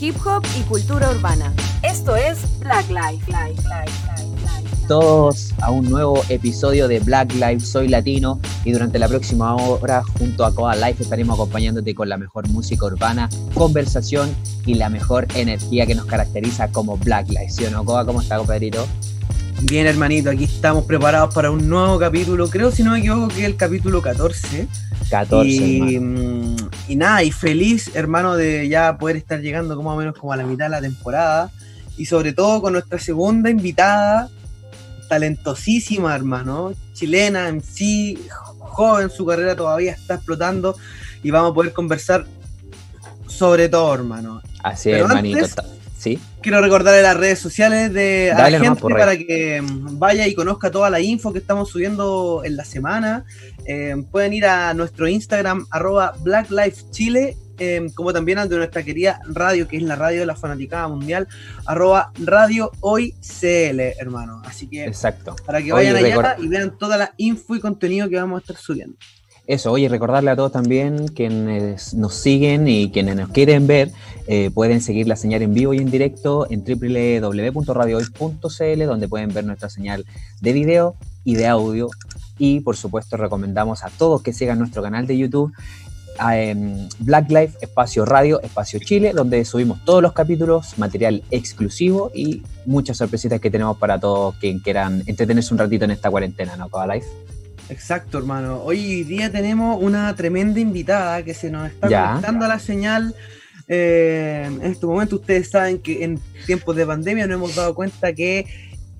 hip hop y cultura urbana. Esto es Black Life. Todos a un nuevo episodio de Black Life Soy Latino y durante la próxima hora junto a Coa Life estaremos acompañándote con la mejor música urbana, conversación y la mejor energía que nos caracteriza como Black Life. ¿Sí o no, Coa? ¿Cómo está, compadrito? Bien, hermanito, aquí estamos preparados para un nuevo capítulo. Creo, si no me equivoco, que es el capítulo 14. 14. Y, y nada, y feliz, hermano, de ya poder estar llegando como o menos como a la mitad de la temporada. Y sobre todo con nuestra segunda invitada, talentosísima, hermano, chilena en sí, joven, su carrera todavía está explotando y vamos a poder conversar sobre todo, hermano. Así es, hermanito. ¿Sí? Quiero recordarle las redes sociales de a la gente para que mm, vaya y conozca toda la info que estamos subiendo en la semana. Eh, pueden ir a nuestro Instagram, arroba Black Life Chile, eh, como también al de nuestra querida radio, que es la radio de la fanaticada mundial, arroba Radio Hoy CL, hermano. Así que Exacto. para que vayan allá y vean toda la info y contenido que vamos a estar subiendo. Eso, oye, recordarle a todos también quienes nos siguen y quienes nos quieren ver, eh, pueden seguir la señal en vivo y en directo en www.radiohoy.cl, donde pueden ver nuestra señal de video y de audio. Y por supuesto, recomendamos a todos que sigan nuestro canal de YouTube, eh, Black Life, Espacio Radio, Espacio Chile, donde subimos todos los capítulos, material exclusivo y muchas sorpresitas que tenemos para todos quien quieran entretenerse un ratito en esta cuarentena, ¿no, Coba Life? Exacto, hermano. Hoy día tenemos una tremenda invitada que se nos está conectando a la señal. Eh, en este momento ustedes saben que en tiempos de pandemia nos hemos dado cuenta que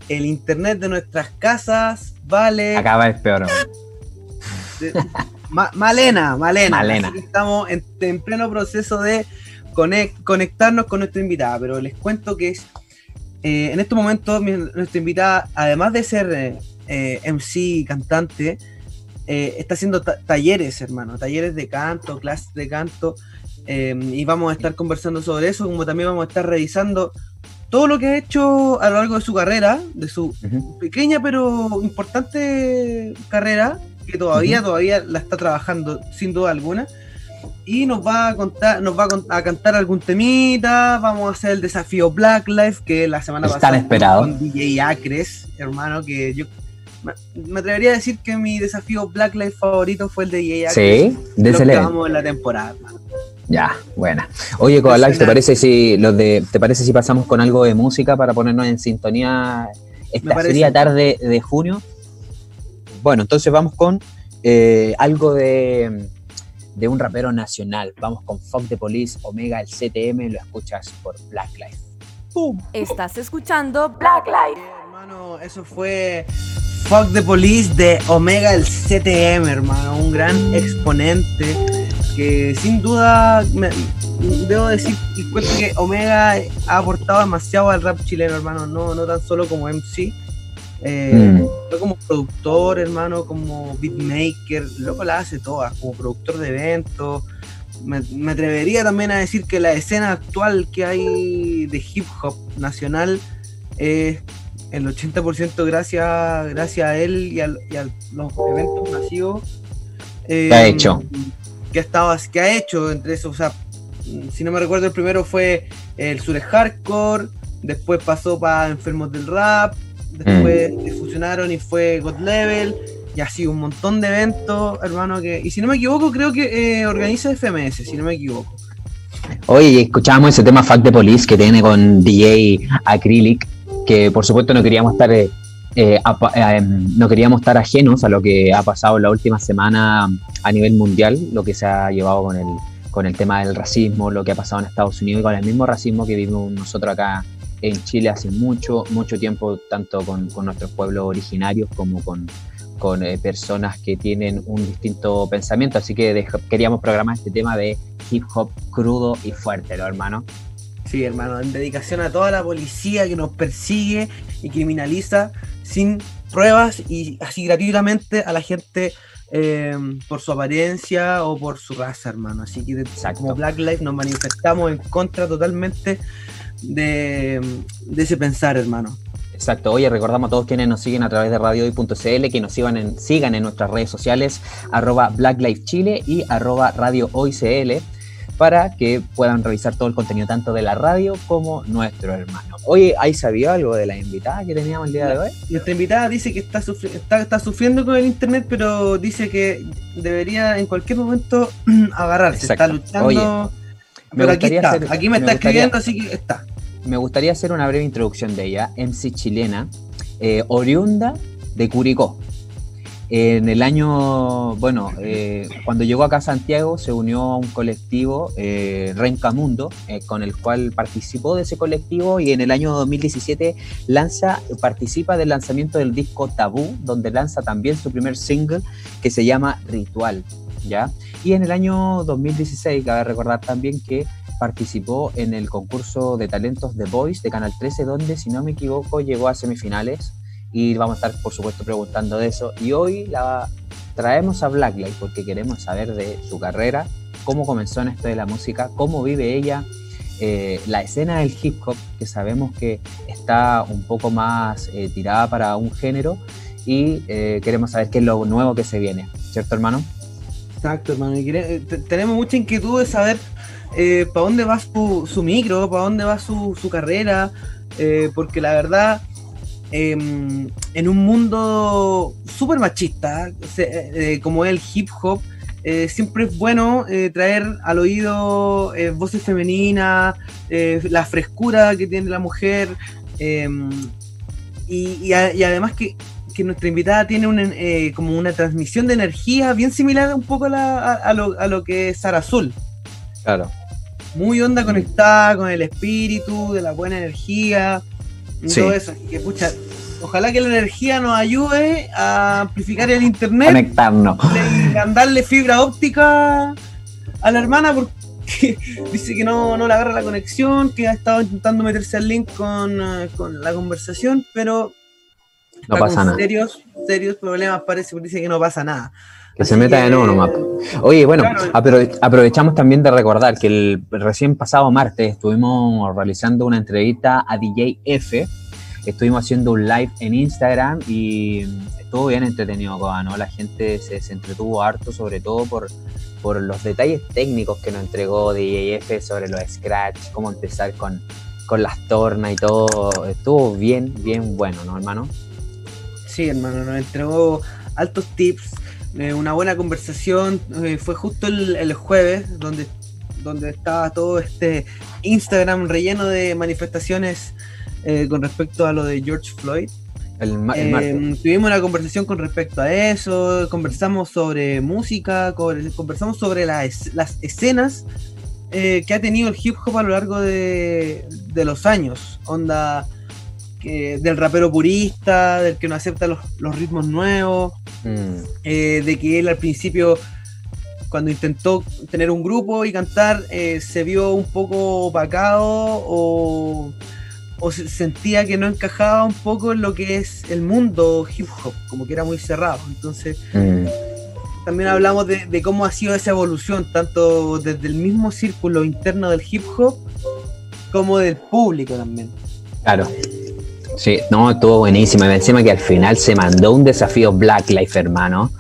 el internet de nuestras casas vale... Acaba es peor. Malena, Malena. Malena. estamos en, pleno proceso de conectarnos con nuestra invitada, pero les cuento que es, eh, en estos momentos nuestra invitada, además de ser eh, MC, cantante, eh, está haciendo talleres, hermano, talleres de canto, clases de canto, em, y vamos a estar conversando sobre eso, como también vamos a estar revisando todo lo que ha hecho a lo largo de su carrera, de su pequeña pero importante carrera, que todavía, todavía la está trabajando sin duda alguna. Y nos va a contar, nos va a, cantar algún temita, vamos a hacer el desafío Black Life, que la semana pasada esperado. con DJ Acres, hermano, que yo me atrevería a decir que mi desafío Black Life favorito fue el de DJ Sí, de lo en la temporada, Ya, buena. Oye, Coalax, ¿te parece si los de, te parece si pasamos con algo de música para ponernos en sintonía esta sería tarde de junio? Bueno, entonces vamos con eh, algo de, de, un rapero nacional. Vamos con Fuck the Police, Omega, el CTM, lo escuchas por Black Life. ¡Pum! Estás escuchando Black Life. Hermano, eso fue Fuck the Police de Omega, el CTM, hermano. Un gran exponente que sin duda debo decir que Omega ha aportado demasiado al rap chileno, hermano. No, no tan solo como MC eh, mm. como productor, hermano, como beatmaker, loco la hace todas, como productor de eventos. Me, atrevería también a decir que la escena actual que hay de hip hop nacional es el 80% gracias, gracias a él y a, los eventos masivos. Eh, ha hecho? Que ha, estado, que ha hecho entre esos, o sea, si no me recuerdo, el primero fue el Sure Hardcore, después pasó para Enfermos del Rap, después mm. fusionaron y fue God Level, y así un montón de eventos, hermano, que, y si no me equivoco, creo que eh, organiza FMS, si no me equivoco. Oye, escuchábamos ese tema Fact de Police que tiene con DJ Acrylic, que por supuesto no queríamos estar eh, eh, em, no queríamos estar ajenos a lo que ha pasado la última semana a nivel mundial, lo que se ha llevado con el, con el tema del racismo, lo que ha pasado en Estados Unidos y con el mismo racismo que vivimos nosotros acá en Chile hace mucho, mucho tiempo, tanto con, nuestros pueblos originarios como con, con eh, personas que tienen un distinto pensamiento. Así que queríamos programar este tema de hip hop crudo y fuerte, ¿no, hermano? Sí, hermano, en dedicación a toda la policía que nos persigue y criminaliza sin pruebas y así gratuitamente a la gente eh, por su apariencia o por su raza, hermano. Así que como Black Lives nos manifestamos en contra totalmente de, ese pensar, hermano. Exacto. Oye, recordamos a todos quienes nos siguen a través de radiohoy.cl que nos sigan en, sigan en nuestras redes sociales, arroba Black Chile y arroba Radio para que puedan revisar todo el contenido tanto de la radio como nuestro hermano. Oye, ¿hay sabido algo de la invitada que teníamos el día de hoy? Nuestra invitada dice que está, está, sufriendo con el internet, pero dice que debería en cualquier momento agarrarse. Está luchando. pero aquí está, aquí me, está escribiendo, así que está. Me gustaría hacer una breve introducción de ella, MC chilena, eh, oriunda de Curicó. En el año, bueno, eh, cuando llegó acá a Santiago se unió a un colectivo, eh, Rencamundo, eh, con el cual participó de ese colectivo y en el año 2017 lanza, participa del lanzamiento del disco Tabú, donde lanza también su primer single que se llama Ritual, ¿ya? Y en el año 2016, cabe recordar también que participó en el concurso de talentos The Voice de Canal 13, donde, si no me equivoco, llegó a semifinales y vamos a estar, por supuesto, preguntando de eso. Y hoy la traemos a Blacklight porque queremos saber de su carrera, cómo comenzó en esto de la música, cómo vive ella, eh, la escena del hip hop, que sabemos que está un poco más eh, tirada para un género, y eh, queremos saber qué es lo nuevo que se viene, ¿cierto, hermano? Exacto, hermano. tenemos mucha inquietud de saber para dónde va su, micro, para dónde va su, su carrera, porque la verdad Em, en un mundo súper machista, eh, como es el hip hop, eh, siempre es bueno eh, traer al oído voces femeninas, la frescura que tiene la mujer, em, y, además que, nuestra invitada tiene como una transmisión de energía bien similar un poco a, lo, que es Sara Azul. Claro. Muy onda conectada con el espíritu, de la buena energía todo eso. que, pucha, ojalá que la energía nos ayude a amplificar el internet. Conectarnos. Y mandarle fibra óptica a la hermana porque dice que no, no le agarra la conexión, que ha estado intentando meterse al link con, eh, la conversación, pero no pasa nada. Serios, serios problemas parece, porque dice que no pasa nada. Que se meta de nuevo nomás. Oye, bueno, aprovechamos también de recordar que el recién pasado martes estuvimos realizando una entrevista a DJ F. Estuvimos haciendo un live en Instagram y estuvo bien entretenido, ¿no? La gente se, entretuvo harto, sobre todo por, por los detalles técnicos que nos entregó DJ F sobre los scratch, cómo empezar con, con las tornas y todo. Estuvo bien, bien bueno, ¿no, hermano? Sí, hermano, nos entregó altos tips eh, una buena conversación. Eh, fue justo el, jueves donde, donde estaba todo este Instagram relleno de manifestaciones eh, con respecto a lo de George Floyd. tuvimos una conversación con respecto a eso, conversamos sobre música, conversamos sobre las, las escenas que ha tenido el hip hop a lo largo de, de los años. Onda, del rapero purista, del que no acepta los, ritmos nuevos, mm. eh, de que él al principio, cuando intentó tener un grupo y cantar, eh, se vio un poco opacado o, o sentía que no encajaba un poco en lo que es el mundo hip hop, como que era muy cerrado. Entonces, mm. también hablamos de, de cómo ha sido esa evolución, tanto desde el mismo círculo interno del hip hop como del público también. Claro. Sí, no, estuvo buenísima. Encima que al final se mandó un desafío Black Life, hermano.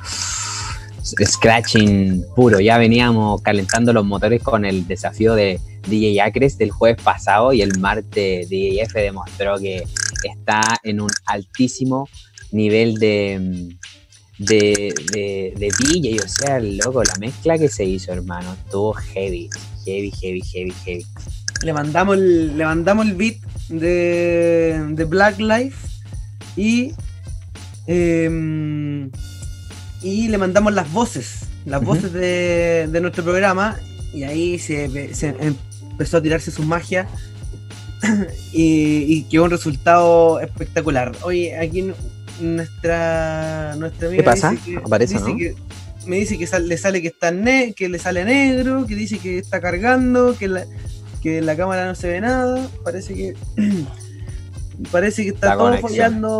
Scratching puro. Ya veníamos calentando los motores con el desafío de DJ Acres del jueves pasado y el martes DJF demostró que está en un altísimo nivel de, de, de, de DJ. O sea, loco, la mezcla que se hizo, hermano, estuvo heavy, heavy, heavy, heavy, heavy. Le mandamos el, le mandamos el beat de, Black Life y, em, y le mandamos las voces, las voces de, nuestro programa y ahí se, empezó a tirarse su magia y, y quedó un resultado espectacular. Oye, aquí nuestra, nuestra amiga ¿Qué pasa? Aparece, me dice que le sale que está que le sale negro, que dice que está cargando, que la, que en la cámara no se ve nada. Parece que. parece que está todo fallando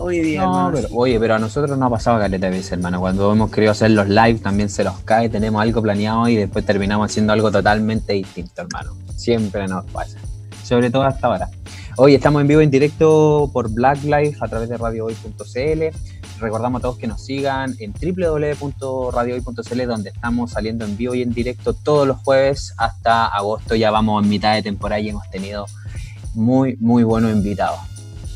hoy día. oye, pero a nosotros no ha pasado caleta veces, hermano. Cuando hemos querido hacer los live también se los cae, tenemos algo planeado y después terminamos haciendo algo totalmente distinto, hermano. Siempre nos pasa. Sobre todo hasta ahora. Hoy estamos en vivo en directo por Black Life a través de radiohoy.cl recordamos a todos que nos sigan en www.radiohoy.cl donde estamos saliendo en vivo y en directo todos los jueves hasta agosto. Ya vamos en mitad de temporada y hemos tenido muy, muy buenos invitados.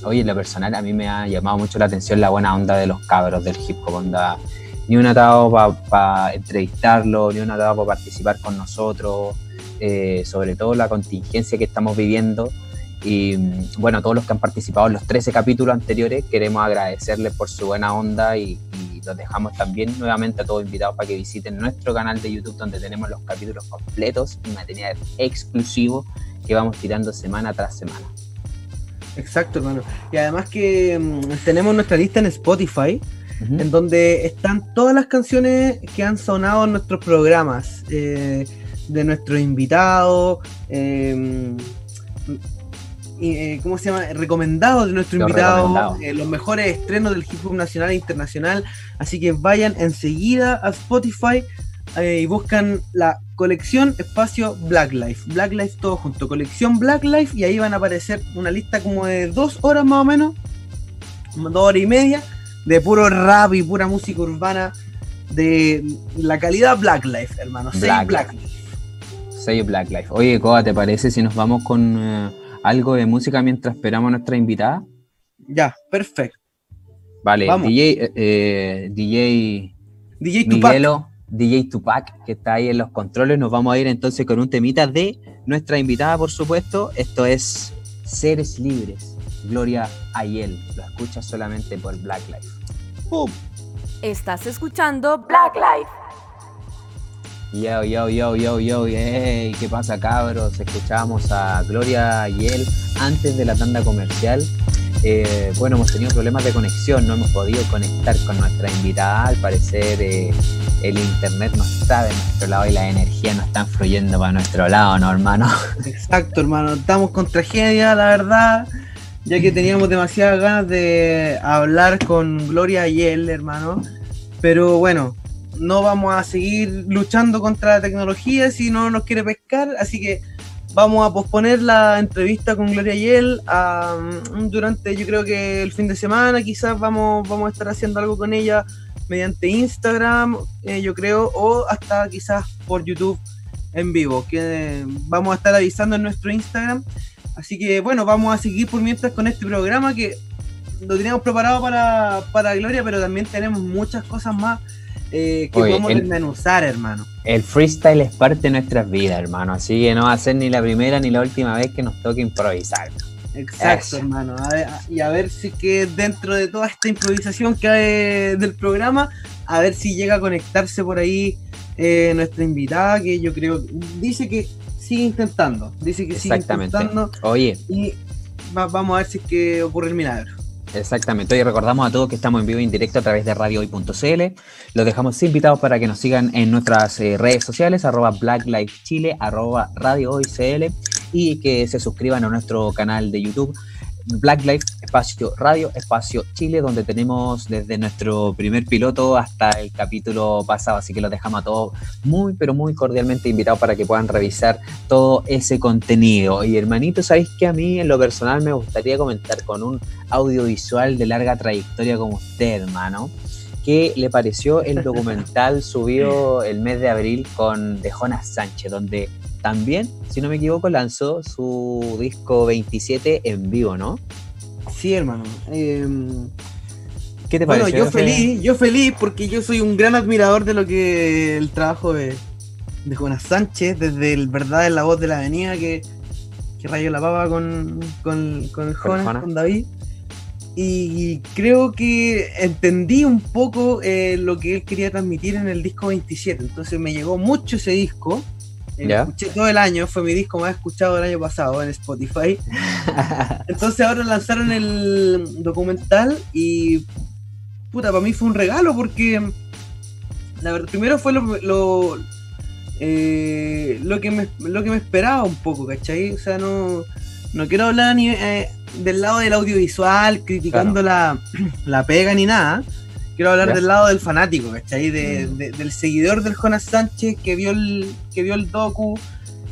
Oye, en lo personal a mí me ha llamado mucho la atención la buena onda de los cabros del hip hop, onda. Ni un atado para entrevistarlo, ni un atado para participar con nosotros, eh, sobre todo la contingencia que estamos viviendo. Y bueno, a todos los que han participado en los 13 capítulos anteriores, queremos agradecerles por su buena onda y, y los dejamos también nuevamente a todos invitados para que visiten nuestro canal de YouTube donde tenemos los capítulos completos y material exclusivo que vamos tirando semana tras semana. Exacto, hermano. Y además que mm, tenemos nuestra lista en Spotify, en donde están todas las canciones que han sonado en nuestros programas, eh, de nuestros invitados, eh, eh, ¿cómo se llama? Recomendados de nuestro Los invitado, eh, los mejores estrenos del hip hop nacional e internacional. Así que vayan enseguida a Spotify eh, y buscan la colección espacio Black Life. Black Life todo junto, colección Black Life y ahí van a aparecer una lista como de dos horas más o menos, dos horas y media, de puro rap y pura música urbana de la calidad Black Life, hermano. Black Black, Life. Sello Black Life. Oye, Coa, ¿te parece si nos vamos con eh, algo de música mientras esperamos a nuestra invitada? Ya, perfecto. Vale, Vamos. DJ, eh, DJ DJ Tupac. DJ Tupac, que está ahí en los controles. Nos vamos a ir entonces con un temita de nuestra invitada, por supuesto. Esto es Seres Libres, Gloria Ayel. Lo escuchas solamente por Black Life. ¡Pum! Estás escuchando Black Life. Yo, yo, yo, yo, yo, hey, ¿qué pasa cabros? Escuchábamos a Gloria Ayel antes de la tanda comercial. Eh, bueno, hemos tenido problemas de conexión, no hemos podido conectar con nuestra invitada. Al parecer, eh, el internet no está de nuestro lado y la energía no está fluyendo para nuestro lado, ¿no, hermano? Exacto, hermano. Estamos con tragedia, la verdad. Ya que teníamos demasiadas ganas de hablar con Gloria y él, hermano. Pero bueno, no vamos a seguir luchando contra la tecnología si no nos quiere pescar. Así que vamos a posponer la entrevista con Gloria y él a, mm, durante, yo creo que el fin de semana. Quizás vamos, vamos a estar haciendo algo con ella mediante Instagram, eh, yo creo, o hasta quizás por YouTube en vivo, que vamos a estar avisando en nuestro Instagram. Así que bueno, vamos a seguir por mientras con este programa que lo teníamos preparado para, para Gloria, pero también tenemos muchas cosas más eh, que Oye, podemos el- desmenuzar, hermano. El freestyle es parte de nuestras vidas, hermano. Así que no va a ser ni la primera ni la última vez que nos toque improvisar. Exacto, Eso. hermano. A ver, a- y a ver si que dentro de toda esta improvisación que hay del programa, a ver si llega a conectarse por ahí eh, nuestra invitada, que yo creo, dice que sigue intentando, dice que sigue intentando Oye, y va- vamos a ver si es que ocurre el milagro. Exactamente. Hoy recordamos a todos que estamos en vivo y en directo a través de radiohoy.cl. Los dejamos invitados para que nos sigan en nuestras eh, redes sociales, arroba Black Life Chile, arroba Radio Hoy CL, y que se suscriban a nuestro canal de YouTube. Black Life Espacio Radio Espacio Chile, donde tenemos desde nuestro primer piloto hasta el capítulo pasado, así que los dejamos a todos muy, pero muy cordialmente invitados para que puedan revisar todo ese contenido. Y hermanito, ¿sabéis que a mí en lo personal me gustaría comentar con un audiovisual de larga trayectoria como usted, hermano? ¿Qué le pareció el documental subido el mes de abril con de Jonas Sánchez, donde también, si no me equivoco, lanzó su disco 27 en vivo, ¿no? Sí, hermano. Em, ¿Qué te bueno, pareció? yo feliz, yo feliz porque yo soy un gran admirador de lo que el trabajo de, de Jonas Sánchez, desde el verdad en la voz de la avenida que, que rayó la papa con, con, con Jonas. con David. Y creo que entendí un poco eh, lo que él quería transmitir en el disco 27. Entonces me llegó mucho ese disco. Eh, Ya. Escuché todo el año, fue mi disco más escuchado del año pasado en Spotify. Entonces ahora lanzaron el documental y puta, para mí fue un regalo porque la verdad, primero fue lo, lo, eh, lo que me, lo que me esperaba un poco, ¿cachai? O sea, no, no quiero hablar ni, eh, del lado del audiovisual, criticando la, la pega ni nada. Quiero hablar Ya. del lado del fanático, ¿cachai? De- Mm. de- del seguidor del Jonas Sánchez que vio el, que vio el docu,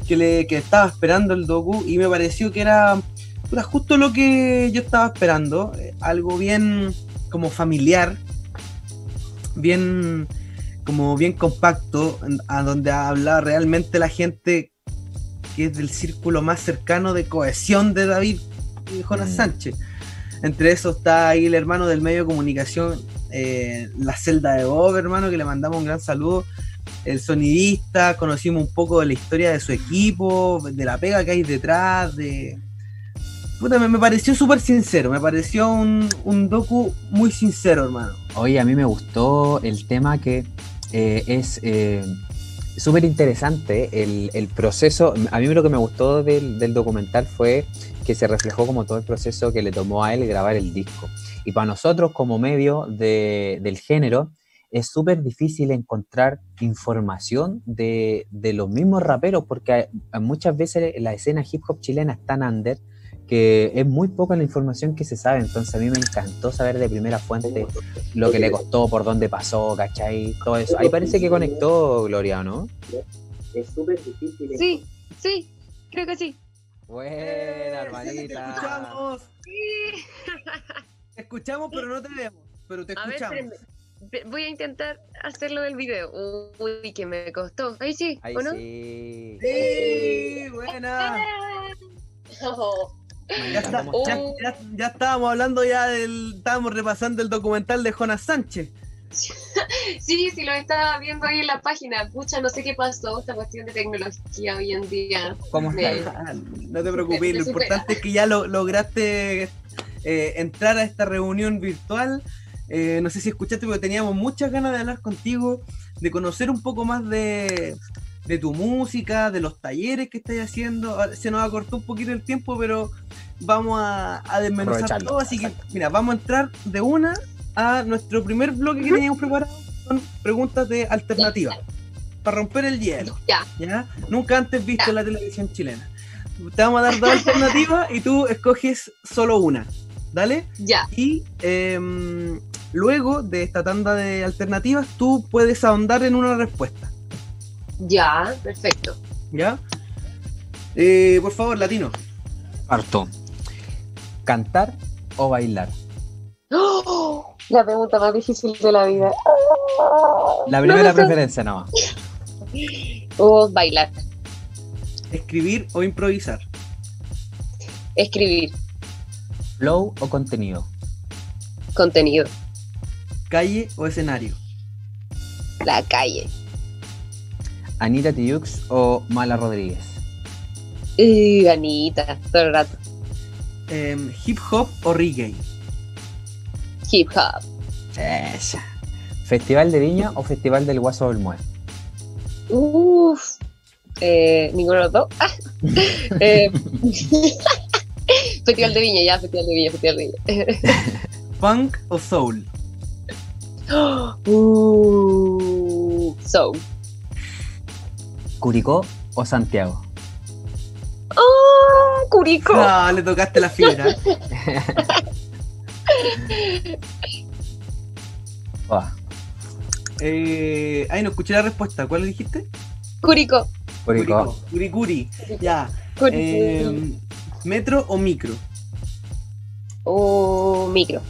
que, le, que estaba esperando el docu y me pareció que era puta, justo lo que yo estaba esperando. eh, algo bien como familiar, bien, como bien compacto, a donde habla realmente la gente que es del círculo más cercano de cohesión de David y Jonas Mm. Sánchez. Entre esos está ahí el hermano del medio de comunicación, eh, la celda de Bob, hermano, que le mandamos un gran saludo. El sonidista, conocimos un poco de la historia de su equipo, de la pega que hay detrás, de... Puta, me, me pareció súper sincero, me pareció un, un docu muy sincero, hermano. Oye, a mí me gustó el tema que eh, es eh, súper interesante el, el proceso. A mí lo que me gustó del, del documental fue que se reflejó como todo el proceso que le tomó a él grabar el disco. Y para nosotros como medio de- del género es súper difícil encontrar información de, de los mismos raperos porque hay- muchas veces la escena hip hop chilena es tan under que es muy poca la información que se sabe, entonces a mí me encantó saber de primera fuente lo que le costó, por dónde pasó, ¿cachai? Todo eso. Ahí parece que conectó Gloria, ¿o ¿no? Es súper difícil. Sí, sí, creo que sí. Buena, Te hermanita. escuchamos, Sí. te escuchamos, pero no te vemos, pero te A ver, escuchamos. voy a intentar hacerlo del video. Uy, que me costó. Ahí sí, Ahí ¿o no? sí. Sí, buena. Oh, Ya, está- ya- ya- ya estábamos hablando ya del. Estábamos repasando el documental de Jonas Sánchez. Sí, sí, lo estaba viendo ahí en la página. Pucha, no sé qué pasó. Esta cuestión de tecnología hoy en día. ¿Cómo Me- está? Ah, No te preocupes, Me- lo supera. importante es que ya lo, lograste eh, entrar a esta reunión virtual. Eh, no sé si escuchaste, porque teníamos muchas ganas de hablar contigo, de conocer un poco más de, de tu música, de los talleres que estás haciendo. Se nos acortó un poquito el tiempo, pero vamos a, a desmenuzar todo. Así que, mira, vamos a entrar de una a nuestro primer bloque que teníamos preparado. Son preguntas de alternativa. Para romper el hielo. Ya, ¿ya? Nunca antes visto en la televisión chilena. Te vamos a dar dos alternativas y tú escoges solo una. ¿Dale? ya. Y em, luego de esta tanda de alternativas, tú puedes ahondar en una respuesta. Ya, perfecto. ¿Ya? Eh, por favor, latino. Parto. ¿Cantar o bailar? ¡Oh! La pregunta más difícil de la vida. La No primera sé. preferencia nomás. O bailar, Escribir o improvisar. escribir, ¿Flow o contenido? contenido, Calle o escenario. la calle. ¿Anita Tijoux o Mala Rodríguez? Y Anita, todo el rato. Em, hip hop o reggae. Hip hop. Esa. ¿Festival de Viña o Festival del Guaso del Mue? Uff. Eh, ninguno de los dos. Ah. Eh, festival de Viña, ya, Festival de Viña, Festival de Viña. Punk o soul. Uh, so. ¿Curicó o Santiago? ¡Ah! Curico. Ah, le tocaste la fibra. Oh, Eh, ay, no escuché la respuesta. ¿Cuál dijiste? Curico. Curicó. Curicuri. Ya. Curico. Eh, ¿Metro o micro? Uh, micro.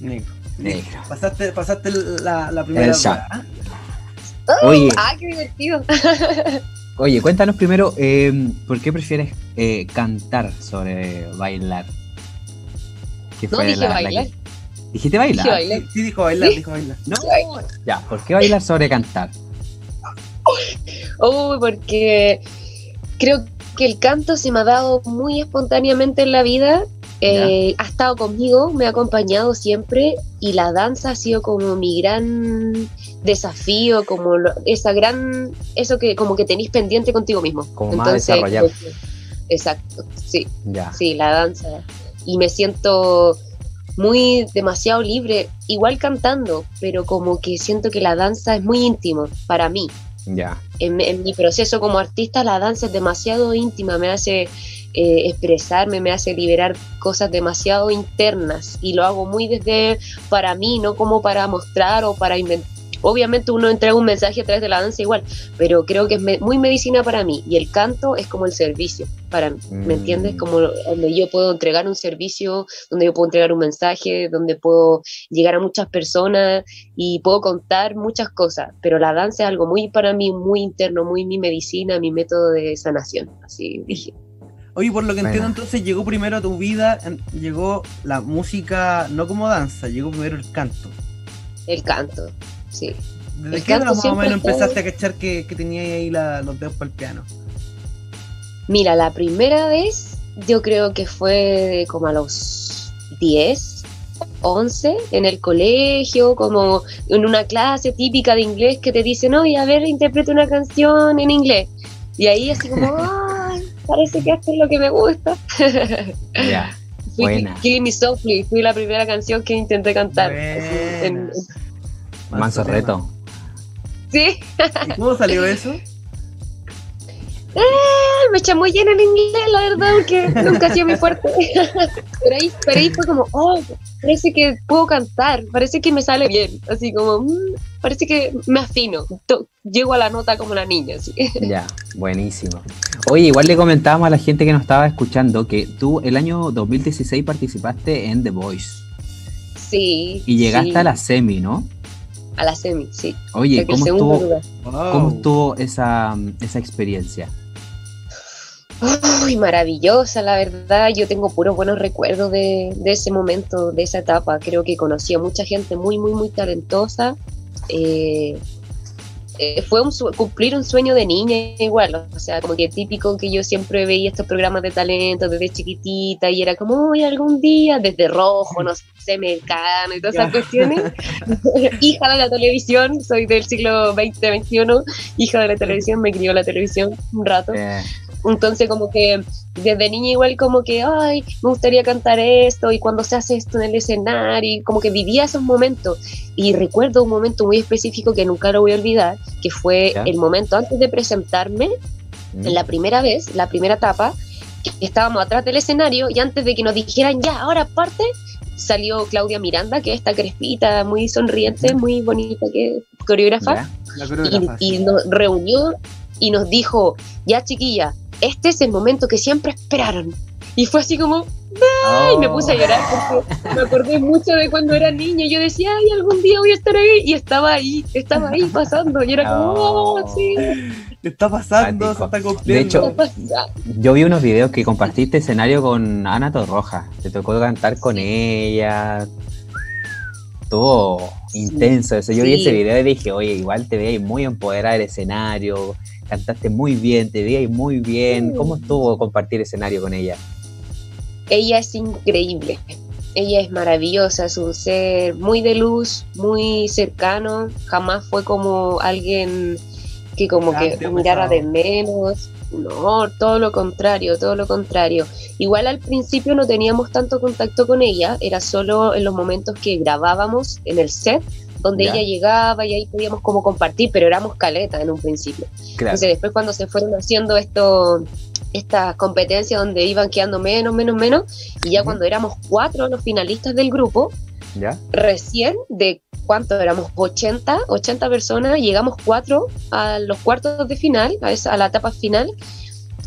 Negro. Negro. Pasaste, pasaste la, la primera Esa. prueba, Oye, Ah, qué divertido. oye, cuéntanos primero, eh, ¿por qué prefieres eh, cantar sobre bailar? ¿Qué No, dije bailar. que- ¿Dijiste bailar? Dije bailar. Sí, sí, dijo bailar, ¿Sí? dijo bailar. No. Ya, ¿por qué bailar sobre cantar? Uy, porque creo que el canto se me ha dado muy espontáneamente en la vida. Eh, ha estado conmigo, me ha acompañado siempre y la danza ha sido como mi gran desafío, como lo- esa gran, eso que como que tenéis pendiente contigo mismo. Como más desarrollar. como que- exacto, sí, Ya. sí, la danza. Y me siento muy demasiado libre, igual cantando, pero como que siento que la danza es muy íntimo para mí Ya. en, en mi proceso como artista la danza es demasiado íntima, me hace eh, expresarme, me hace liberar cosas demasiado internas y lo hago muy desde para mí, no como para mostrar o para inven- obviamente uno entrega un mensaje a través de la danza igual, pero creo que es me- muy medicina para mí y el canto es como el servicio para mí, ¿me Mm. entiendes? Como donde yo puedo entregar un servicio, donde yo puedo entregar un mensaje, donde puedo llegar a muchas personas y puedo contar muchas cosas, pero la danza es algo muy para mí, muy interno, muy mi medicina, mi método de sanación, así dije. Oye, por lo que Bueno. entiendo, entonces llegó primero a tu vida, en- llegó la música no como danza, llegó primero el canto. El canto, sí. ¿Desde El qué edad más o menos empezaste a cachar que, que tenías ahí la- los dedos para el piano? Mira, la primera vez yo creo que fue como a los 10, 11 en el colegio, como en una clase típica de inglés que te dicen, oye, a ver, interpreta una canción en inglés. Y ahí así como, ay, parece que esto es lo que me gusta. Ya. Fui Buena. Killing Me Softly, fue la primera canción que intenté cantar. así, en-. Manso reto. sí, ¿Y cómo salió eso? me chamullé en el inglés, la verdad, porque nunca ha sido mi fuerte. pero, ahí, pero ahí fue como, oh, parece que puedo cantar, parece que me sale bien. Así como, mm, parece que me afino. Llego a la nota como la niña. Así. Ya, buenísimo. Oye, igual le comentábamos a la gente que nos estaba escuchando que tú el año 2016 participaste en The Voice Sí. y llegaste sí, a la semi, ¿no? A la semi, sí. Oye, ¿cómo segundo estuvo, lugar. ¿cómo estuvo esa, esa experiencia? Uy, maravillosa, la verdad. Yo tengo puros buenos recuerdos de, de ese momento, de esa etapa. Creo que conocí a mucha gente muy, muy, muy talentosa. Eh, eh, fue un cumplir un sueño de niña igual, o sea, como que típico que yo siempre veía estos programas de talento desde chiquitita y era como, hoy algún día, desde rojo, no sé, mecano y todas esas cuestiones. hija de la televisión, soy del siglo XX, XXI, hija de la televisión, me crió la televisión un rato. Entonces como que desde niña igual como que, ay, me gustaría cantar esto y cuando se hace esto en el escenario, y como que vivía esos momentos. Y recuerdo un momento muy específico que nunca lo voy a olvidar, que fue ¿Ya? el momento antes de presentarme, mm, la primera vez, la primera etapa, que estábamos atrás del escenario y antes de que nos dijeran, ya, ahora parte, salió Claudia Miranda, que es esta crespita, muy sonriente, muy bonita, que coreógrafa. La y, coreógrafa, y sí. nos reunió y nos dijo, ya chiquilla, este es el momento que siempre esperaron. Y fue así como, ay, me puse a llorar porque me acordé mucho de cuando era niña. Yo decía, ay, algún día voy a estar ahí. Y estaba ahí, estaba ahí pasando. Y era como, oh, Oh. sí, está pasando, se está De cumpliendo. hecho, está pasando. Yo vi unos videos que compartiste escenario con Ana Torroja. Te tocó cantar con ella. Todo intenso eso. Yo vi ese video y dije, oye, igual te veías muy empoderada del escenario. Cantaste muy bien, te veías muy bien. ¿Cómo estuvo compartir escenario con ella? ella es increíble. Ella es maravillosa, es un ser muy de luz, muy cercano. Jamás fue como alguien que como Ah, que mirara de menos. No, todo lo contrario, todo lo contrario. Igual al principio no teníamos tanto contacto con ella, era solo en los momentos que grabábamos en el set, donde Ya. ella llegaba y ahí podíamos como compartir, pero éramos caleta en un principio. Claro. Entonces después cuando se fueron haciendo esto, estas competencias donde iban quedando menos, menos, menos, y ya cuando éramos cuatro los finalistas del grupo, ¿Ya? recién de cuánto éramos 80, 80 personas, llegamos cuatro a los cuartos de final, a, esa, a la etapa final.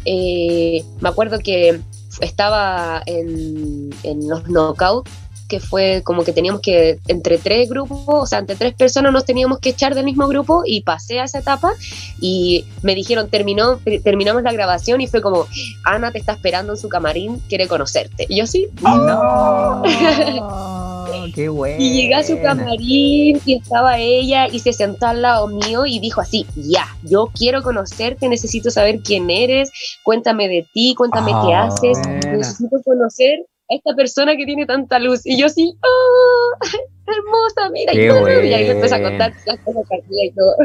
Eh, me acuerdo que estaba en, en los knockouts que fue como que teníamos que, entre tres grupos, o sea, entre tres personas nos teníamos que echar del mismo grupo y pasé a esa etapa y me dijeron, terminó, terminamos la grabación y fue como, Ana te está esperando en su camarín, quiere conocerte. Y yo sí, ¡No! ¡Qué bueno! y llegué a su camarín y estaba ella y se sentó al lado mío y dijo así, ya, yo quiero conocerte, necesito saber quién eres, cuéntame de ti, cuéntame qué Ah, haces, buena. necesito conocer esta persona que tiene tanta luz. Y yo así, ¡oh! Hermosa, mira, Qué y, todo, y ahí me empezó a contar las cosas que hacía y todo.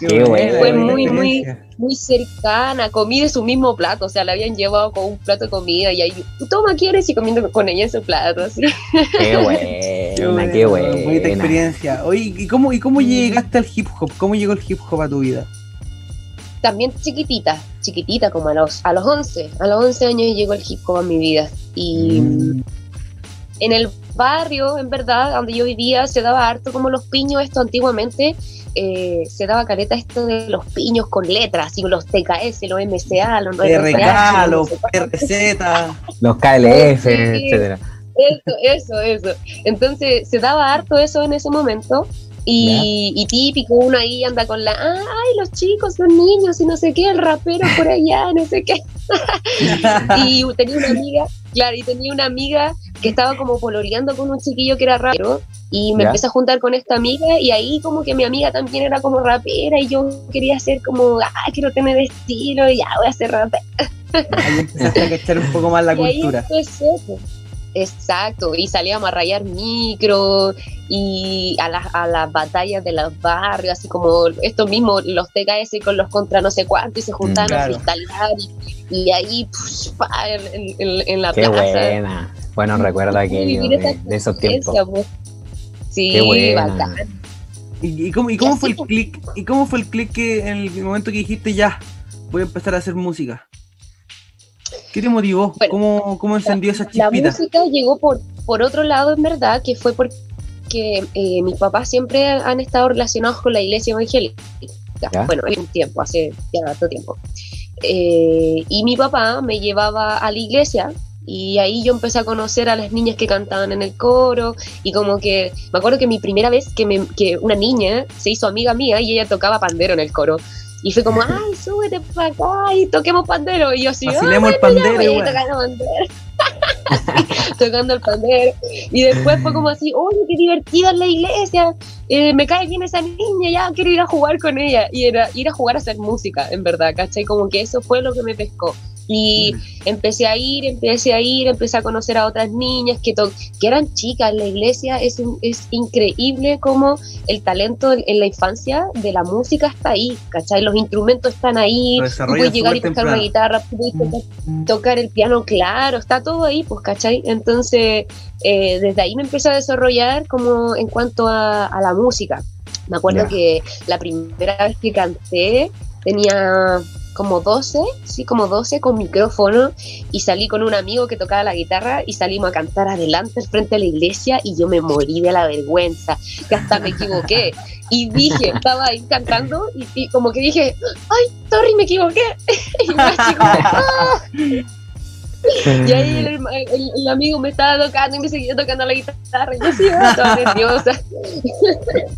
Qué buena, Fue muy, muy, muy cercana, comí de su mismo plato, o sea, le habían llevado con un plato de comida y ahí, toma, ¿quieres? Y comiendo con ella en su plato, así. ¡Qué buena! ¡Qué buena, Bonita experiencia. Oye, ¿y cómo, ¿y cómo llegaste al hip hop? ¿Cómo llegó el hip hop a tu vida? También chiquitita, chiquitita, como a los, a los 11, a los 11 años llegó el hip hop a mi vida. Y Mm, en el barrios, en verdad, donde yo vivía, se daba harto como los piños, esto antiguamente. eh, se daba careta esto de los piños con letras, así los TKS, los MCA, los RK, los cuánto. Los PRZ. KLF, etcétera. Eso, eso, eso. Entonces se daba harto eso en ese momento. Y, y típico, uno ahí anda con la, "Ah, ay, los chicos, los niños y no sé qué, el rapero por allá, no sé qué. y tenía una amiga, claro, y tenía una amiga que estaba como pololeando con un chiquillo que era rapero. Y me Ya. empecé a juntar con esta amiga y ahí como que mi amiga también era como rapera y yo quería ser como, ah, quiero tener estilo y ya voy a ser rapera. Ahí empezaste a cachar un poco más la Y ahí cultura. empecé, pues. Exacto, y salíamos a rayar micro y a las, a las batallas de los barrios, así como estos mismos, los TKS con los contra no sé cuánto, y se juntaban claro. a freestylear y, y ahí pa, en, en- en la Qué plaza. buena. Bueno, recuerdo aquello de, de esos tiempos. pues. Sí, Qué buena. bacán. ¿Y, y cómo, y cómo Y fue el así, pues. click? ¿Y cómo fue el click que en el momento que dijiste ya voy a empezar a hacer música? ¿Qué te motivó? Bueno, ¿Cómo, cómo encendió esa La chispita? música llegó por, por otro lado, en verdad, que fue porque eh, mis papás siempre han estado relacionados con la iglesia evangélica. Ya. Bueno, en un tiempo, hace ya harto tiempo. Eh, y mi papá me llevaba a la iglesia y ahí yo empecé a conocer a las niñas que cantaban en el coro y como que me acuerdo que mi primera vez que, me, que una niña se hizo amiga mía y ella tocaba pandero en el coro y fue como, ay, súbete para acá y toquemos pandero y yo así, "Ah, Vacilemos el pandero, igual. tocando pandero. Tocando el pandero y después fue como así, oye, qué divertida es la iglesia, eh, me cae bien esa niña, ya quiero ir a jugar con ella. Y era ir a jugar a hacer música, en verdad, ¿cachai? Como que eso fue lo que me pescó. Y empecé a ir, empecé a ir, empecé a conocer a otras niñas que, to- que eran chicas en la iglesia. Es, un- es increíble como el talento en, en la infancia de la música está ahí, ¿cachai? Los instrumentos están ahí, tú puedes llegar y tocar una guitarra, puedes tocar tocar el piano, claro, está todo ahí, pues, ¿cachai? Entonces, eh, desde ahí me empecé a desarrollar como en cuanto a, a la música. Me acuerdo que la primera vez que canté tenía como 12, sí, como 12 con micrófono y salí con un amigo que tocaba la guitarra y salimos a cantar adelante frente de la iglesia y yo me morí de la vergüenza, que hasta me equivoqué. Y dije, estaba ahí cantando y, y como que dije, ay, sorry, me equivoqué. y yo así como, "Ah". Y ahí el, el- el amigo me estaba tocando y me seguía tocando la guitarra y yo toda nerviosa.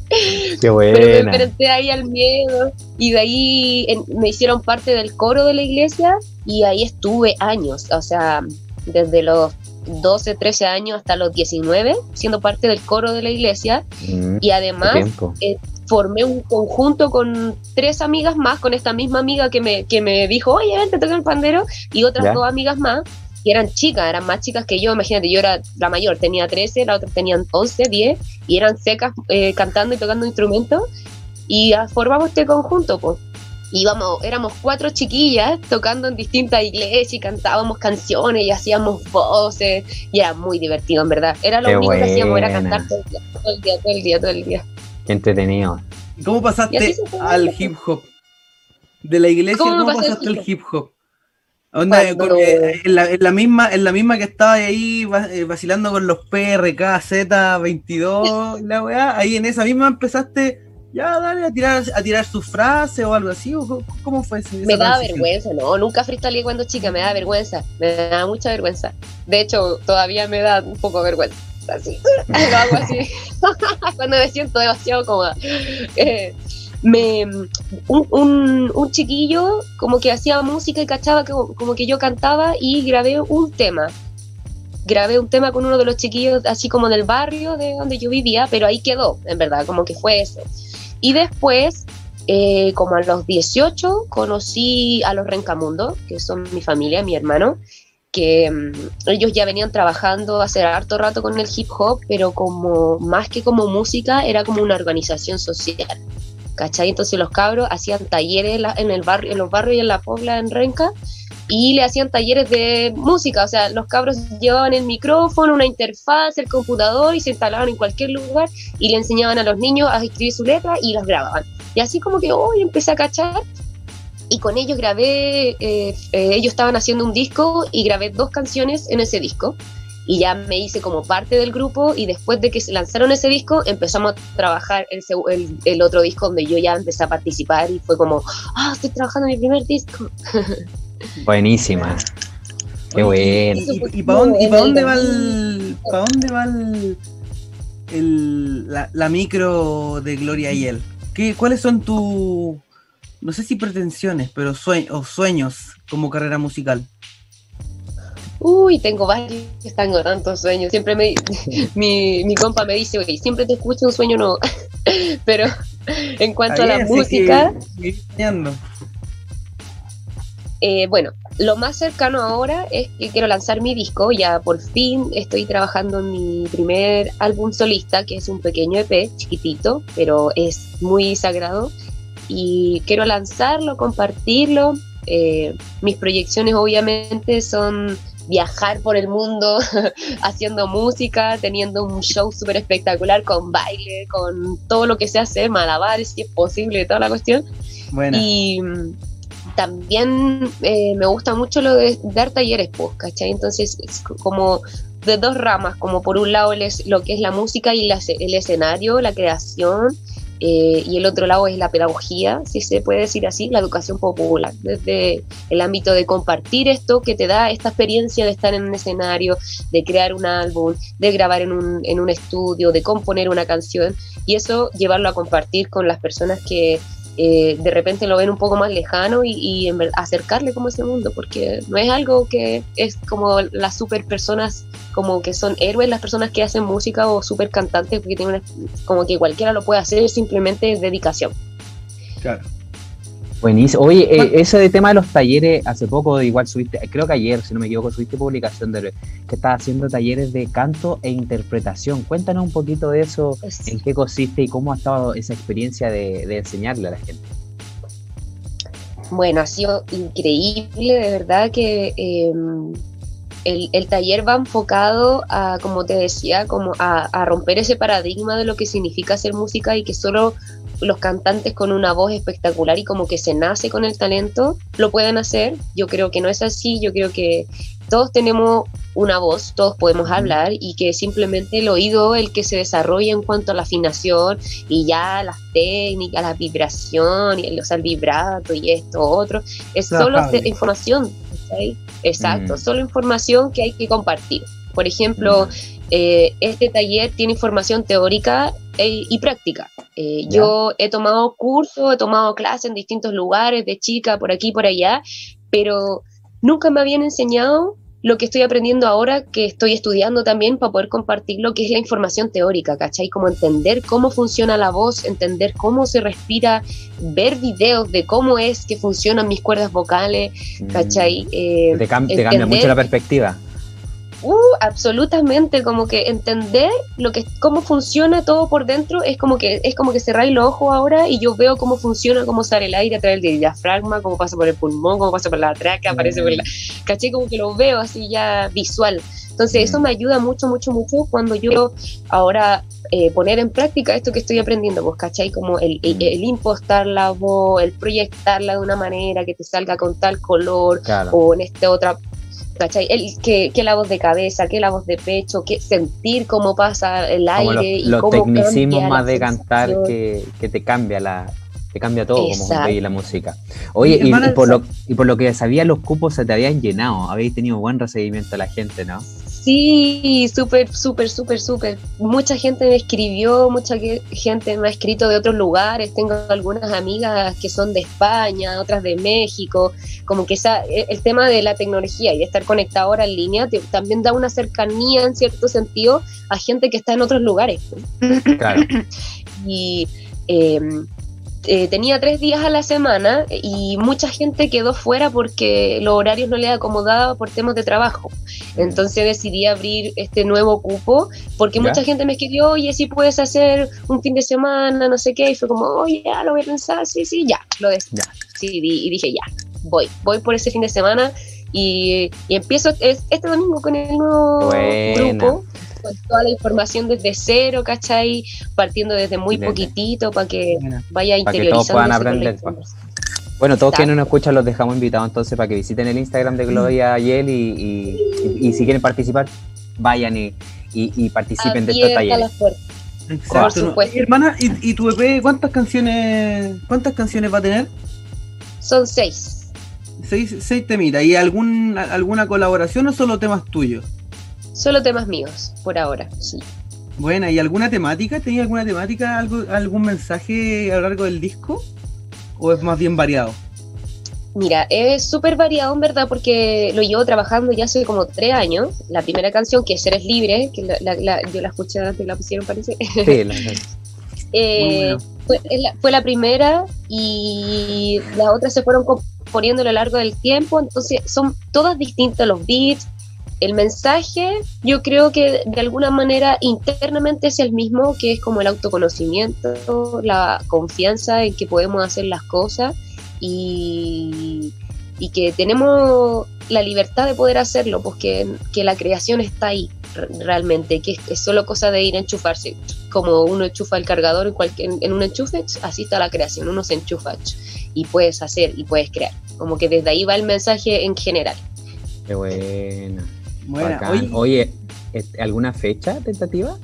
Qué Pero me buena. enfrenté ahí al miedo y de ahí en- me hicieron parte del coro de la iglesia y ahí estuve años, o sea, desde los 12, 13 años hasta los 19, siendo parte del coro de la iglesia Mm, y además. Formé un conjunto con tres amigas más, con esta misma amiga que me, que me dijo, oye, ven, te toca el pandero, y otras Ya. dos amigas más, que eran chicas, eran más chicas que yo, imagínate, yo era la mayor, tenía 13, la otra tenían 11, 10, y eran secas eh, cantando y tocando instrumentos, y formamos este conjunto, pues. Íbamos, éramos cuatro chiquillas tocando en distintas iglesias y cantábamos canciones y hacíamos voces y era muy divertido en verdad. Era lo Qué único que hacíamos, era cantar todo el día, todo el día, todo el día, todo el día. Qué entretenido. ¿Y ¿Cómo pasaste al hip hop? De la iglesia, ¿Cómo ¿cómo, me pasé al pasaste al hip hop? Onda, Cuando- con- eh, en, la, en la misma, en la misma que estaba ahí eh, vacilando con los PRK, Z22, la weá, ahí en esa misma empezaste, ya dale a tirar, a tirar sus frases o algo así, o cómo- ¿cómo fue ese- esa Me daba transición? vergüenza, no, nunca freestyleé cuando chica, me da vergüenza, me da mucha vergüenza. De hecho, todavía me da un poco vergüenza, así, lo hago así, cuando me siento demasiado cómoda. Eh, me, un, un, un chiquillo como que hacía música y cachaba que, como que yo cantaba y grabé un tema. Grabé un tema con uno de los chiquillos así como del barrio de donde yo vivía, pero ahí quedó, en verdad, como que fue eso. Y después eh, como a los 18 conocí a los Rencamundo, que son mi familia, mi hermano, que mm, ellos ya venían trabajando hace harto rato con el hip hop, pero como más que como música, era como una organización social. ¿Cachai? Entonces los cabros hacían talleres en el barrio, en los barrios y en la pobla en Renca, y le hacían talleres de música, o sea, los cabros llevaban el micrófono, una interfaz, el computador y se instalaban en cualquier lugar y le enseñaban a los niños a escribir su letra y las grababan. Y así como que hoy empecé a cachar y con ellos grabé, eh, eh, ellos estaban haciendo un disco y grabé dos canciones en ese disco. y ya me hice como parte del grupo y después de que se lanzaron ese disco empezamos a trabajar el, el, el otro disco donde yo ya empecé a participar y fue como, ah, estoy trabajando en mi primer disco. Buenísima. Qué bueno. ¿Y, y, para dónde, y pa' dónde va el. ¿Para dónde va el, el- la, la micro de Gloria y él? ¿Qué, ¿Cuáles son tus. No sé si pretensiones, pero sue- o sueños como carrera musical? Uy, tengo varios, tengo tantos sueños. Siempre me, mi, mi compa me dice, oye, siempre te escucho un sueño nuevo. Pero en cuanto a la música, que- eh, bueno, lo más cercano ahora es que quiero lanzar mi disco. Ya por fin estoy trabajando en mi primer álbum solista, que es un pequeño EP, chiquitito, pero es muy sagrado. Y quiero lanzarlo, compartirlo. Eh, mis proyecciones obviamente son viajar por el mundo haciendo música, teniendo un show súper espectacular con baile, con todo lo que se hace, malabares si es posible, toda la cuestión. Y mm, también eh, me gusta mucho lo de dar talleres, pues, ¿cachai? Entonces es co- como de dos ramas, como por un lado el es- lo que es la música y la el escenario, la creación, eh, y el otro lado es la pedagogía, si se puede decir así, la educación popular, desde el ámbito de compartir esto que te da esta experiencia de estar en un escenario, de crear un álbum, de grabar en un, en un estudio, de componer una canción, y eso llevarlo a compartir con las personas que eh, de repente lo ven un poco más lejano y, en acercarle como ese mundo, porque no es algo que es como las super personas, como que son héroes las personas que hacen música o super cantantes, porque tienen una- como que cualquiera lo puede hacer, simplemente dedicación. Claro. Buenísimo. Oye, eh, ese de tema de los talleres, hace poco igual subiste, creo que ayer, si no me equivoco, subiste publicación de que estás haciendo talleres de canto e interpretación. Cuéntanos un poquito de eso, Es- en qué consiste y cómo ha estado esa experiencia de, de enseñarle a la gente. Bueno, ha sido increíble, de verdad que eh, el, el taller va enfocado a, como te decía, como a, a romper ese paradigma de lo que significa hacer música y que solo los cantantes con una voz espectacular y como que se nace con el talento lo pueden hacer. Yo creo que no es así, yo creo que todos tenemos una voz, todos podemos hablar y que simplemente el oído el que se desarrolla en cuanto a la afinación y ya las técnicas, la vibración, y el, o sea, el vibrato y esto, otro, es solo información. Exacto, Mm. solo información que hay que compartir. Por ejemplo, eh, este taller tiene información teórica eh, y práctica. Eh, yo he tomado cursos, he tomado clases en distintos lugares, de chica, por aquí, por allá, pero nunca me habían enseñado lo que estoy aprendiendo ahora, que estoy estudiando también para poder compartir lo que es la información teórica, ¿cachai? Como entender cómo funciona la voz, entender cómo se respira, ver videos de cómo es que funcionan mis cuerdas vocales, ¿cachai? Eh, Mm. Te, cam- te cambia mucho la perspectiva. Uh, absolutamente, como que entender lo que cómo funciona todo por dentro es como que es como que cerráis los ojos ahora y yo veo cómo funciona, cómo sale el aire a través del diafragma, cómo pasa por el pulmón, cómo pasa por la tráquea, aparece por la, caché como que lo veo así ya visual. Entonces eso Mm. me ayuda mucho, mucho, mucho cuando yo ahora eh, poner en práctica esto que estoy aprendiendo, pues, ¿cachai? Como el, el, Mm. el impostar la voz, el proyectarla de una manera que te salga con tal color, Claro. o en este otra, ¿cachai? El, que, que la voz de cabeza, que la voz de pecho, que sentir cómo pasa el Como los, aire y los cómo tecnicismos más de cantar que, que te cambia la te cambia todo como Exacto. veis la música. Oye, y, por lo, y por lo que sabía, los cupos se te habían llenado. Habéis tenido buen recibimiento de la gente, ¿no? Sí, súper, súper, súper, súper. Mucha gente me escribió, mucha gente me ha escrito de otros lugares. Tengo algunas amigas que son de España, otras de México. Como que esa, e- el tema de la tecnología y de estar conectado ahora en línea te- también da una cercanía en cierto sentido a gente que está en otros lugares. Claro. y eh, eh, tenía tres días a la semana y mucha gente quedó fuera porque los horarios no le acomodaba por temas de trabajo. Entonces decidí abrir este nuevo cupo porque Ya. mucha gente me escribió, oye, si puedes hacer un fin de semana, no sé qué, y fue como, oye, ya lo voy a pensar, sí, sí, ya, lo decidí y dije, ya, voy, voy por ese fin de semana y, y empiezo es- este domingo con el nuevo Buena. grupo con toda la información desde cero, ¿cachai? Partiendo desde muy poquitito para que Buena. vaya Para que todos interiorizando. puedan aprender. Bueno, todos quienes nos escuchan los dejamos invitados entonces para que visiten el Instagram de Gloria y él y, y- y- y si quieren participar, vayan y, y- y participen de estos talleres. las puertas. Exacto. Por supuesto. Hermana, ¿y, y tu EP cuántas canciones cuántas canciones va a tener? Son seis. Seis, seis temitas. ¿Y algún, alguna colaboración o solo temas tuyos? Solo temas míos, por ahora, sí. Buena, ¿y alguna temática? ¿Tenía alguna temática, algo, algún mensaje a lo largo del disco? ¿O es más bien variado? Mira, es súper variado en verdad porque lo llevo trabajando ya hace como tres años. La primera canción, que es Seres Libre, que la- la- la- yo la escuché antes que la pusieron, parece. Sí, la- Eh, fue, fue la primera y las otras se fueron componiendo a lo largo del tiempo, entonces son todas distintas los beats. El mensaje, yo creo que de alguna manera internamente es el mismo, que es como el autoconocimiento, la confianza en que podemos hacer las cosas y, que tenemos la libertad de poder hacerlo, pues que, la creación está ahí re- realmente, que es, solo cosa de ir a enchufarse como uno enchufa el cargador en, cualquier, en un enchufe, así está la creación, uno se enchufa y puedes hacer y puedes crear. Como que desde ahí va el mensaje en general. Qué. Bacán. Oye, Oye, ¿est- ¿alguna fecha tentativa?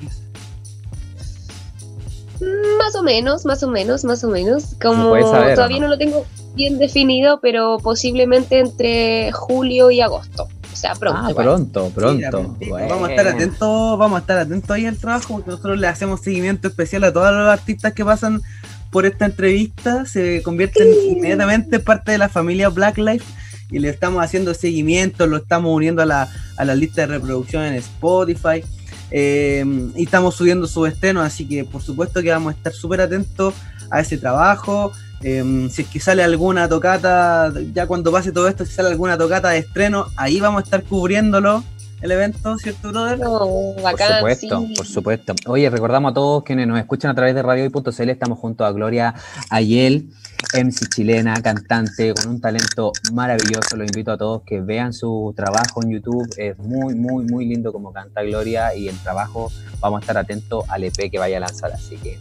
Más o menos, más o menos, más o menos. Como saber, todavía ¿o no? no? lo tengo bien definido, pero posiblemente entre julio y agosto. O sea, pronto. ah, pronto, pronto. vamos a estar atentos, vamos a estar atentos ahí al trabajo, porque nosotros le hacemos seguimiento especial a todos los artistas que pasan por esta entrevista, se convierten inmediatamente en parte de la familia Black Life y le estamos haciendo seguimiento, lo estamos uniendo a la, a la lista de reproducción en Spotify. eh, y estamos subiendo su estreno, así que por supuesto que vamos a estar súper atentos a ese trabajo. eh, si es que sale alguna tocata, ya cuando pase todo esto, si sale alguna tocata de estreno, ahí vamos a estar cubriéndolo el evento, ¿cierto, brother? No, Por bacán, supuesto, sí. por supuesto. Oye, recordamos a todos quienes nos escuchan a través de radiohoy.cl, estamos junto a Gloria Ayel, MC chilena, cantante, con un talento maravilloso. Los invito a todos que vean su trabajo en YouTube. Es muy, muy, muy lindo como canta Gloria y el trabajo, vamos a estar atentos al EP que vaya a lanzar. Así que,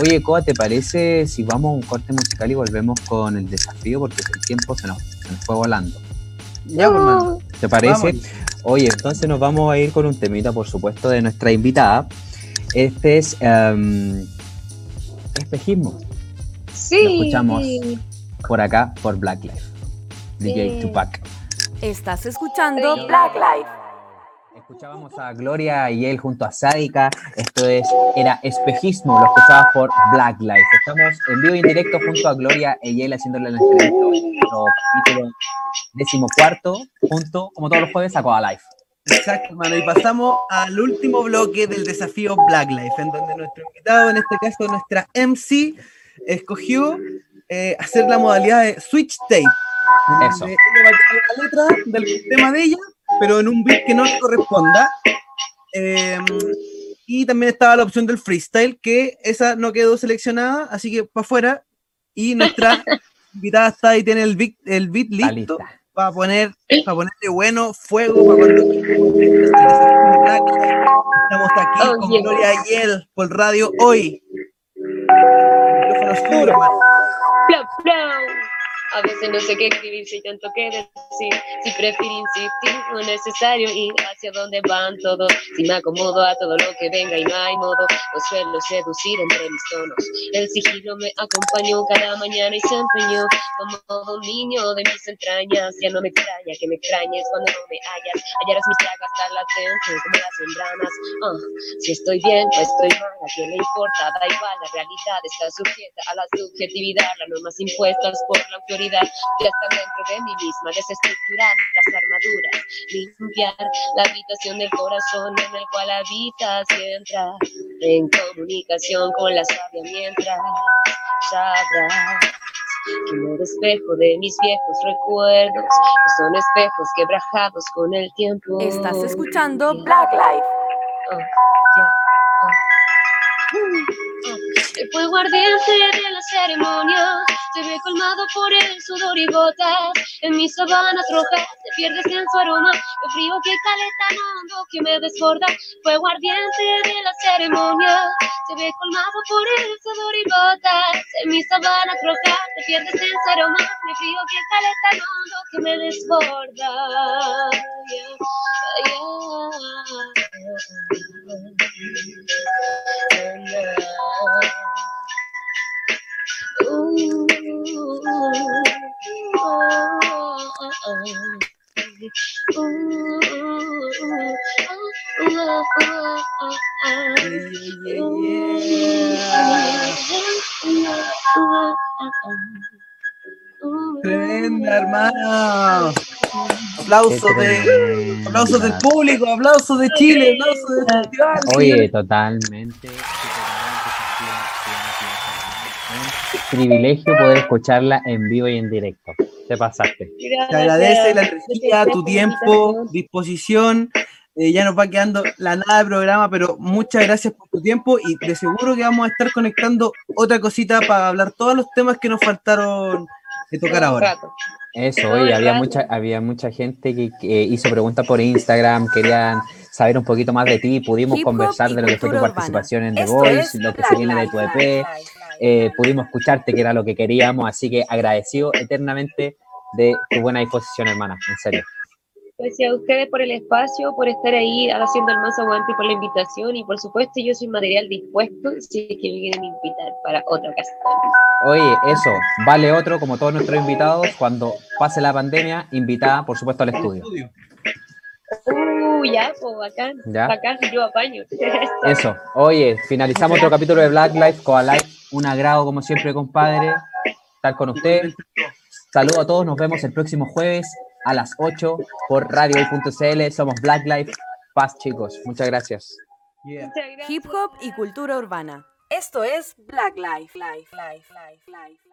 oye, Coa, ¿te parece si vamos a un corte musical y volvemos con el desafío? Porque el tiempo se nos, se nos fue volando. Ya, pues, hermano. ¿Te parece? Vamos. Oye, entonces nos vamos a ir con un temita, por supuesto, de nuestra invitada. Este es em, Espejismo, Sí. Lo escuchamos. por acá, por Black Life. DJ Sí. Tupac. Estás escuchando Black Life. Escuchábamos a Gloria y él junto a Sádica. Esto es, era Espejismo, lo escuchabas por Black Life. Estamos en vivo y en directo junto a Gloria y él haciéndole la entrevista nuestro capítulo decimocuarto, junto, como todos los jueves, a Coda Life. Exacto, hermano. Y pasamos al último bloque del desafío Black Life, en donde nuestro invitado, en este caso nuestra MC, escogió eh, hacer la modalidad de Switch Tape. Eso. tocar la letra del tema de ella, pero en un beat que no le corresponda. Eh, y también estaba la opción del freestyle, que esa no quedó seleccionada, así que para afuera. Y nuestra invitada está ahí, tiene el beat, el beat listo para poner, para ponerle bueno, fuego, para cuando estamos aquí Oh, con yeah. Gloria Ayel por radio hoy. Flow, flow. A veces no sé qué escribir, si tanto que decir. Si prefiero insistir, no es necesario ir hacia donde van todos. Si me acomodo a todo lo que venga y no hay modo, no suelo seducir entre mis tonos. El sigilo me acompañó cada mañana y se empeñó como un niño de mis entrañas. Ya no me extraña que me extrañes cuando no me hallas. Hallarás mis llagas tan latentes como las membranas. Ah, si estoy bien o estoy mal, a quién le importa, da igual, la realidad está sujeta a la subjetividad, las normas impuestas por la autoridad ya están dentro de mí misma, desestructurar las armaduras, limpiar la habitación del corazón en el cual habitas y entrar en comunicación con la sabia mientras sabrás que me despejo de mis viejos recuerdos, que son espejos quebrajados con el tiempo. Estás escuchando Black Life. Oh. Oh. El fuego ardiente de la ceremonia se ve colmado por el sudor y gotas. En mis sabanas rojas te pierdes en su aroma. El frío que cale tan hondo que me desborda. Fuego ardiente de la ceremonia se ve colmado por el sudor y gotas. En mis sabanas rojas te pierdes en su aroma. El frío que cale tan hondo que me desborda. Yeah, yeah. Tremenda, hermano. Aplausos de, aplausos del público, aplausos de Chile, aplausos del festival. Oye, totalmente. Un privilegio poder escucharla en vivo y en directo. Te pasaste. Te agradece la energía, tu tiempo, disposición. Eh, ya nos va quedando la nada de programa, pero muchas gracias por tu tiempo y de seguro que vamos a estar conectando otra cosita para hablar todos los temas que nos faltaron de tocar ahora. Eso, el había mucha, había mucha gente que, que hizo preguntas por Instagram, querían saber un poquito más de ti, pudimos conversar y de lo que fue tu participación en The Voice, lo que se viene de tu. EP, eh, pudimos escucharte, que era lo que queríamos, así que agradecido eternamente de tu buena disposición, hermana, en serio. Gracias a ustedes por el espacio, por estar ahí haciendo el más aguante y por la invitación. Y por supuesto, yo soy material dispuesto si es que me quieren invitar para otra ocasión. Oye, eso, vale otro, como todos nuestros invitados, cuando pase la pandemia, invitada, por supuesto, al estudio. Uh, ya, pues bacán. ¿Ya? Bacán, yo apaño. Eso, oye, finalizamos otro capítulo de Black Life con Life. Un agrado, como siempre, compadre, estar con usted. Saludos a todos, nos vemos el próximo jueves a las 8 por radio.cl. Somos Black Life. Paz, chicos. Muchas gracias. Yeah. Hip hop y cultura urbana. Esto es Black life, life, life, life.